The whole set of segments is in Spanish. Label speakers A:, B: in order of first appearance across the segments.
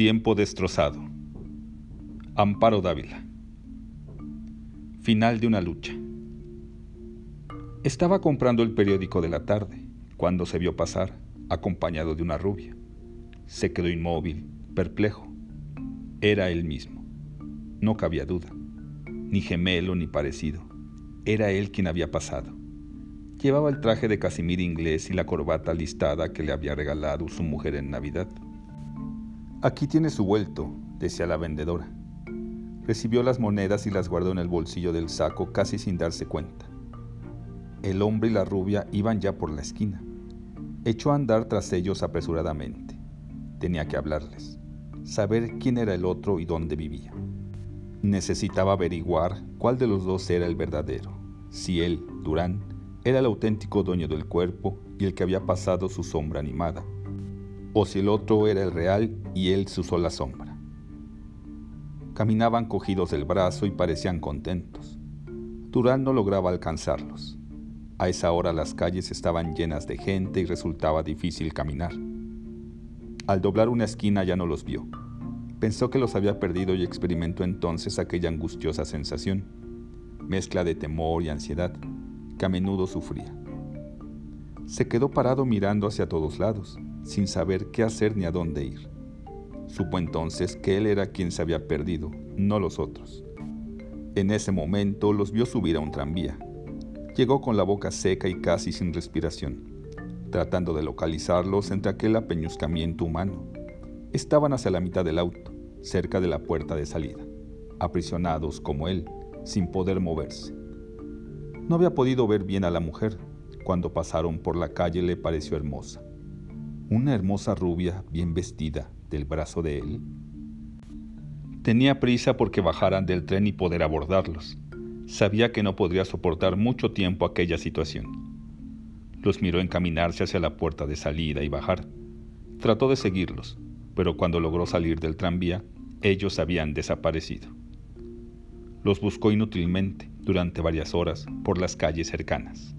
A: Tiempo destrozado. Amparo Dávila. Final de una lucha. Estaba comprando el periódico de la tarde cuando se vio pasar, acompañado de una rubia. Se quedó inmóvil, perplejo. Era él mismo. No cabía duda. Ni gemelo ni parecido. Era él quien había pasado. Llevaba el traje de casimir inglés y la corbata listada que le había regalado su mujer en Navidad. Aquí tiene su vuelto, decía la vendedora. Recibió las monedas y las guardó en el bolsillo del saco casi sin darse cuenta. El hombre y la rubia iban ya por la esquina. Echó a andar tras ellos apresuradamente. Tenía que hablarles, saber quién era el otro y dónde vivía. Necesitaba averiguar cuál de los dos era el verdadero, si él, Durán, era el auténtico dueño del cuerpo y el que había pasado su sombra animada, o si el otro era el real y él su sola sombra. Caminaban cogidos del brazo y parecían contentos. Durán no lograba alcanzarlos. A esa hora las calles estaban llenas de gente y resultaba difícil caminar. Al doblar una esquina ya no los vio. Pensó que los había perdido y experimentó entonces aquella angustiosa sensación, mezcla de temor y ansiedad que a menudo sufría. Se quedó parado mirando hacia todos lados, sin saber qué hacer ni a dónde ir. Supo entonces que él era quien se había perdido, no los otros. En ese momento los vio subir a un tranvía. Llegó con la boca seca y casi sin respiración, tratando de localizarlos entre aquel apeñuscamiento humano. Estaban hacia la mitad del auto, cerca de la puerta de salida, aprisionados como él, sin poder moverse. No había podido ver bien a la mujer. Cuando pasaron por la calle le pareció hermosa. Una hermosa rubia bien vestida del brazo de él. Tenía prisa porque bajaran del tren y poder abordarlos. Sabía que no podría soportar mucho tiempo aquella situación. Los miró encaminarse hacia la puerta de salida y bajar. Trató de seguirlos, pero cuando logró salir del tranvía, ellos habían desaparecido. Los buscó inútilmente durante varias horas por las calles cercanas.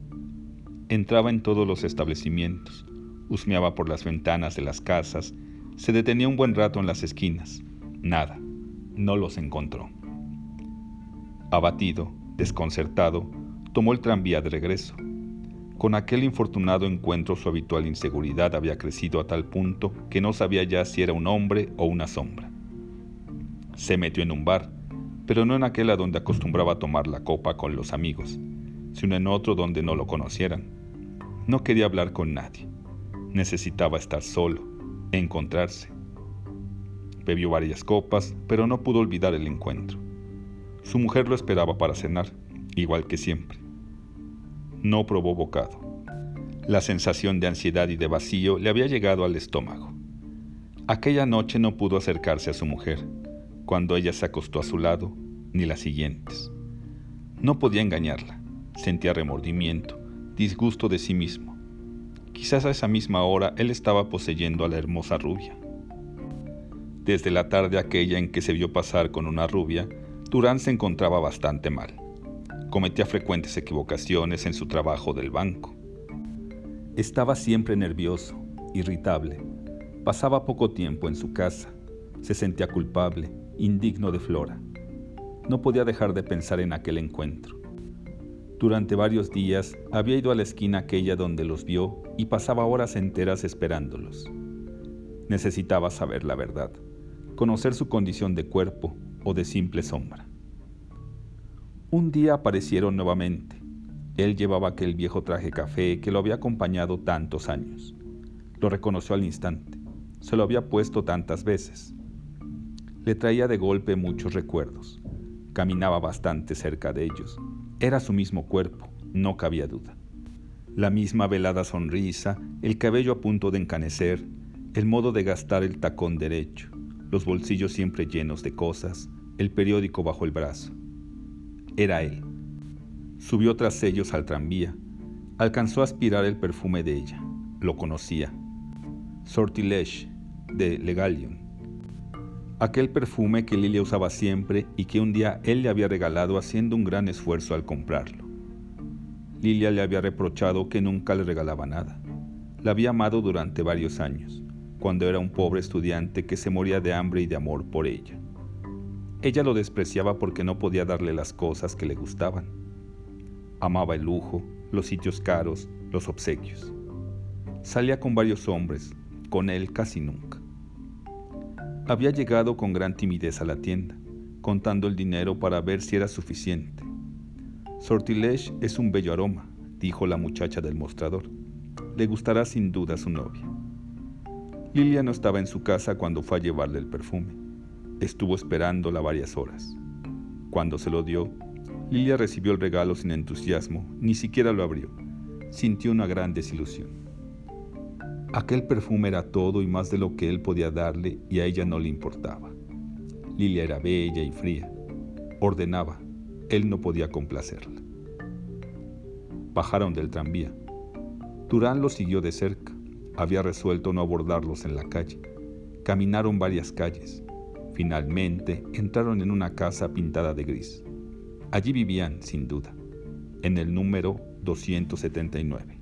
A: Entraba en todos los establecimientos, husmeaba por las ventanas de las casas, se detenía un buen rato en las esquinas. Nada, no los encontró. Abatido, desconcertado, tomó el tranvía de regreso. Con aquel infortunado encuentro su habitual inseguridad había crecido a tal punto que no sabía ya si era un hombre o una sombra. Se metió en un bar, pero no en aquel a donde acostumbraba tomar la copa con los amigos, sino en otro donde no lo conocieran. No quería hablar con nadie. Necesitaba estar solo, encontrarse. Bebió varias copas, pero no pudo olvidar el encuentro. Su mujer lo esperaba para cenar, igual que siempre. No probó bocado. La sensación de ansiedad y de vacío le había llegado al estómago. Aquella noche no pudo acercarse a su mujer cuando ella se acostó a su lado, ni las siguientes. No podía engañarla, sentía remordimiento, disgusto de sí mismo. Quizás a esa misma hora él estaba poseyendo a la hermosa rubia. Desde la tarde aquella en que se vio pasar con una rubia, Durán se encontraba bastante mal. Cometía frecuentes equivocaciones en su trabajo del banco. Estaba siempre nervioso, irritable. Pasaba poco tiempo en su casa. Se sentía culpable indigno de Flora. No podía dejar de pensar en aquel encuentro. Durante varios días había ido a la esquina aquella donde los vio y pasaba horas enteras esperándolos. Necesitaba saber la verdad, conocer su condición de cuerpo o de simple sombra. Un día aparecieron nuevamente. Él llevaba aquel viejo traje café que lo había acompañado tantos años. Lo reconoció al instante. Se lo había puesto tantas veces le traía de golpe muchos recuerdos. Caminaba bastante cerca de ellos. Era su mismo cuerpo, no cabía duda. La misma velada sonrisa, el cabello a punto de encanecer, el modo de gastar el tacón derecho, los bolsillos siempre llenos de cosas, el periódico bajo el brazo. Era él. Subió tras ellos al tranvía. Alcanzó a aspirar el perfume de ella. Lo conocía. Sortilege, de Legalion aquel perfume que Lilia usaba siempre y que un día él le había regalado haciendo un gran esfuerzo al comprarlo. Lilia le había reprochado que nunca le regalaba nada. La había amado durante varios años, cuando era un pobre estudiante que se moría de hambre y de amor por ella. Ella lo despreciaba porque no podía darle las cosas que le gustaban. Amaba el lujo, los sitios caros, los obsequios. Salía con varios hombres, con él casi nunca. Había llegado con gran timidez a la tienda, contando el dinero para ver si era suficiente. Sortilege es un bello aroma, dijo la muchacha del mostrador. Le gustará sin duda a su novia. Lilia no estaba en su casa cuando fue a llevarle el perfume. Estuvo esperándola varias horas. Cuando se lo dio, Lilia recibió el regalo sin entusiasmo, ni siquiera lo abrió. Sintió una gran desilusión. Aquel perfume era todo y más de lo que él podía darle y a ella no le importaba. Lilia era bella y fría. Ordenaba. Él no podía complacerla. Bajaron del tranvía. Durán los siguió de cerca. Había resuelto no abordarlos en la calle. Caminaron varias calles. Finalmente entraron en una casa pintada de gris. Allí vivían, sin duda, en el número 279.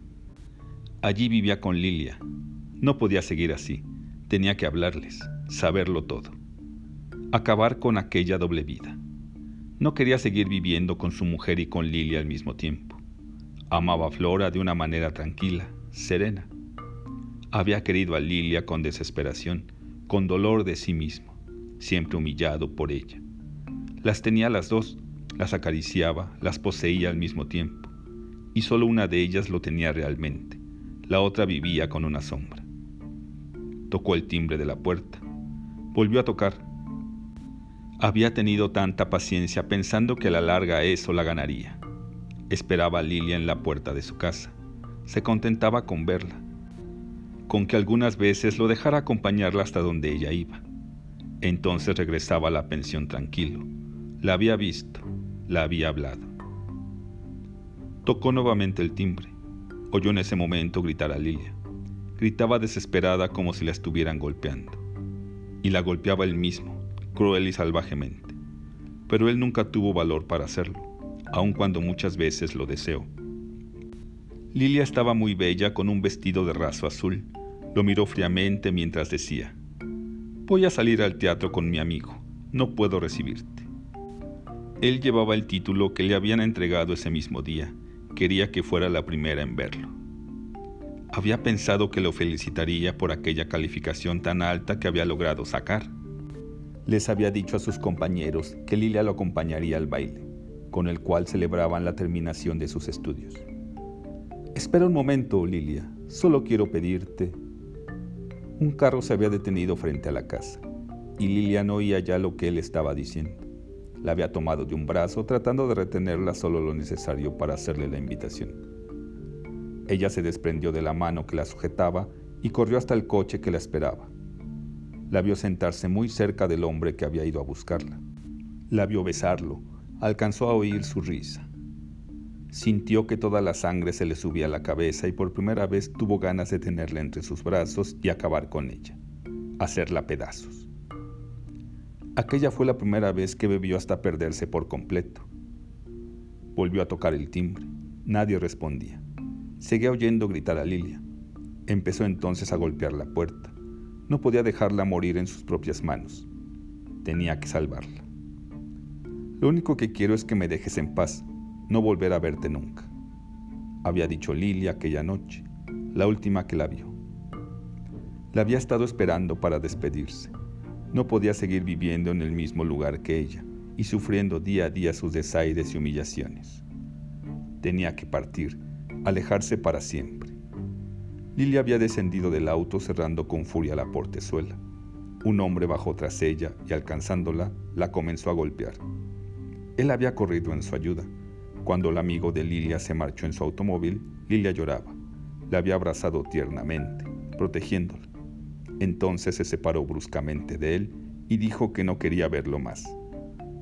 A: Allí vivía con Lilia. No podía seguir así. Tenía que hablarles, saberlo todo. Acabar con aquella doble vida. No quería seguir viviendo con su mujer y con Lilia al mismo tiempo. Amaba a Flora de una manera tranquila, serena había querido a Lilia con desesperación, con dolor de sí mismo, siempre humillado por ella. Las tenía las dos, las acariciaba, las poseía al mismo tiempo, y solo una de ellas lo tenía realmente, la otra vivía con una sombra. Tocó el timbre de la puerta, volvió a tocar. Había tenido tanta paciencia pensando que a la larga eso la ganaría. Esperaba a Lilia en la puerta de su casa. Se contentaba con verla con que algunas veces lo dejara acompañarla hasta donde ella iba. Entonces regresaba a la pensión tranquilo. La había visto, la había hablado. Tocó nuevamente el timbre. Oyó en ese momento gritar a Lilia. Gritaba desesperada como si la estuvieran golpeando. Y la golpeaba él mismo, cruel y salvajemente. Pero él nunca tuvo valor para hacerlo, aun cuando muchas veces lo deseó. Lilia estaba muy bella con un vestido de raso azul lo miró fríamente mientras decía, Voy a salir al teatro con mi amigo, no puedo recibirte. Él llevaba el título que le habían entregado ese mismo día, quería que fuera la primera en verlo. Había pensado que lo felicitaría por aquella calificación tan alta que había logrado sacar. Les había dicho a sus compañeros que Lilia lo acompañaría al baile, con el cual celebraban la terminación de sus estudios. Espera un momento, Lilia, solo quiero pedirte, un carro se había detenido frente a la casa y Lilia no oía ya lo que él estaba diciendo. La había tomado de un brazo tratando de retenerla solo lo necesario para hacerle la invitación. Ella se desprendió de la mano que la sujetaba y corrió hasta el coche que la esperaba. La vio sentarse muy cerca del hombre que había ido a buscarla. La vio besarlo, alcanzó a oír su risa. Sintió que toda la sangre se le subía a la cabeza y por primera vez tuvo ganas de tenerla entre sus brazos y acabar con ella, hacerla pedazos. Aquella fue la primera vez que bebió hasta perderse por completo. Volvió a tocar el timbre. Nadie respondía. Seguía oyendo gritar a Lilia. Empezó entonces a golpear la puerta. No podía dejarla morir en sus propias manos. Tenía que salvarla. Lo único que quiero es que me dejes en paz, no volver a verte nunca, había dicho Lilia aquella noche, la última que la vio. La había estado esperando para despedirse. No podía seguir viviendo en el mismo lugar que ella y sufriendo día a día sus desaires y humillaciones. Tenía que partir, alejarse para siempre. Lilia había descendido del auto cerrando con furia la portezuela. Un hombre bajó tras ella y alcanzándola, la comenzó a golpear. Él había corrido en su ayuda, cuando el amigo de Lilia se marchó en su automóvil, Lilia lloraba. La había abrazado tiernamente, protegiéndola. Entonces se separó bruscamente de él y dijo que no quería verlo más.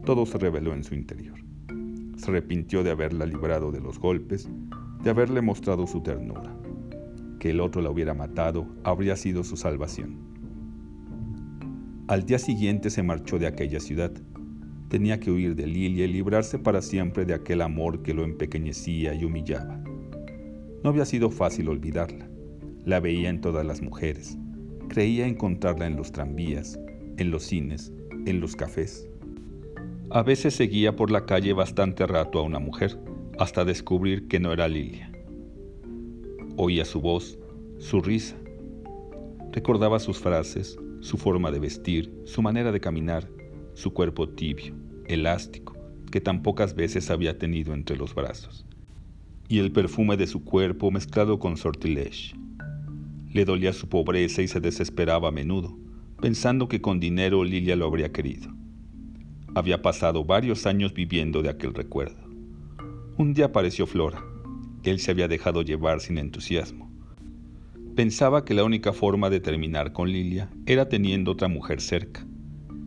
A: Todo se reveló en su interior. Se arrepintió de haberla librado de los golpes, de haberle mostrado su ternura. Que el otro la hubiera matado habría sido su salvación. Al día siguiente se marchó de aquella ciudad Tenía que huir de Lilia y librarse para siempre de aquel amor que lo empequeñecía y humillaba. No había sido fácil olvidarla. La veía en todas las mujeres. Creía encontrarla en los tranvías, en los cines, en los cafés. A veces seguía por la calle bastante rato a una mujer, hasta descubrir que no era Lilia. Oía su voz, su risa. Recordaba sus frases, su forma de vestir, su manera de caminar, su cuerpo tibio, elástico, que tan pocas veces había tenido entre los brazos, y el perfume de su cuerpo mezclado con sortilege. Le dolía su pobreza y se desesperaba a menudo, pensando que con dinero Lilia lo habría querido. Había pasado varios años viviendo de aquel recuerdo. Un día apareció Flora. Él se había dejado llevar sin entusiasmo. Pensaba que la única forma de terminar con Lilia era teniendo otra mujer cerca.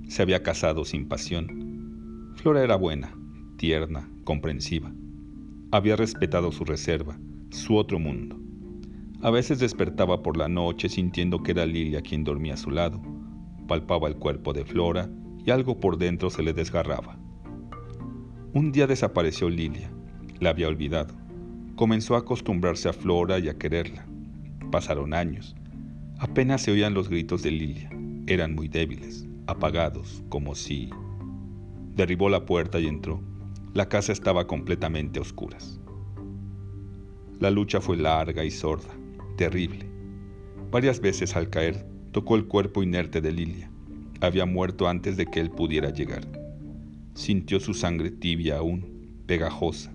A: Se había casado sin pasión. Flora era buena, tierna, comprensiva. Había respetado su reserva, su otro mundo. A veces despertaba por la noche sintiendo que era Lilia quien dormía a su lado. Palpaba el cuerpo de Flora y algo por dentro se le desgarraba. Un día desapareció Lilia. La había olvidado. Comenzó a acostumbrarse a Flora y a quererla. Pasaron años. Apenas se oían los gritos de Lilia. Eran muy débiles, apagados, como si... Derribó la puerta y entró. La casa estaba completamente a oscuras. La lucha fue larga y sorda, terrible. Varias veces al caer tocó el cuerpo inerte de Lilia. Había muerto antes de que él pudiera llegar. Sintió su sangre tibia aún, pegajosa.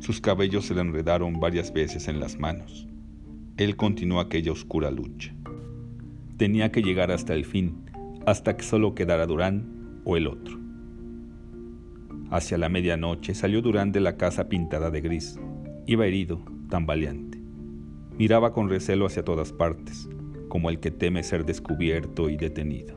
A: Sus cabellos se le enredaron varias veces en las manos él continuó aquella oscura lucha. Tenía que llegar hasta el fin, hasta que solo quedara Durán o el otro. Hacia la medianoche salió Durán de la casa pintada de gris. Iba herido, tambaleante. Miraba con recelo hacia todas partes, como el que teme ser descubierto y detenido.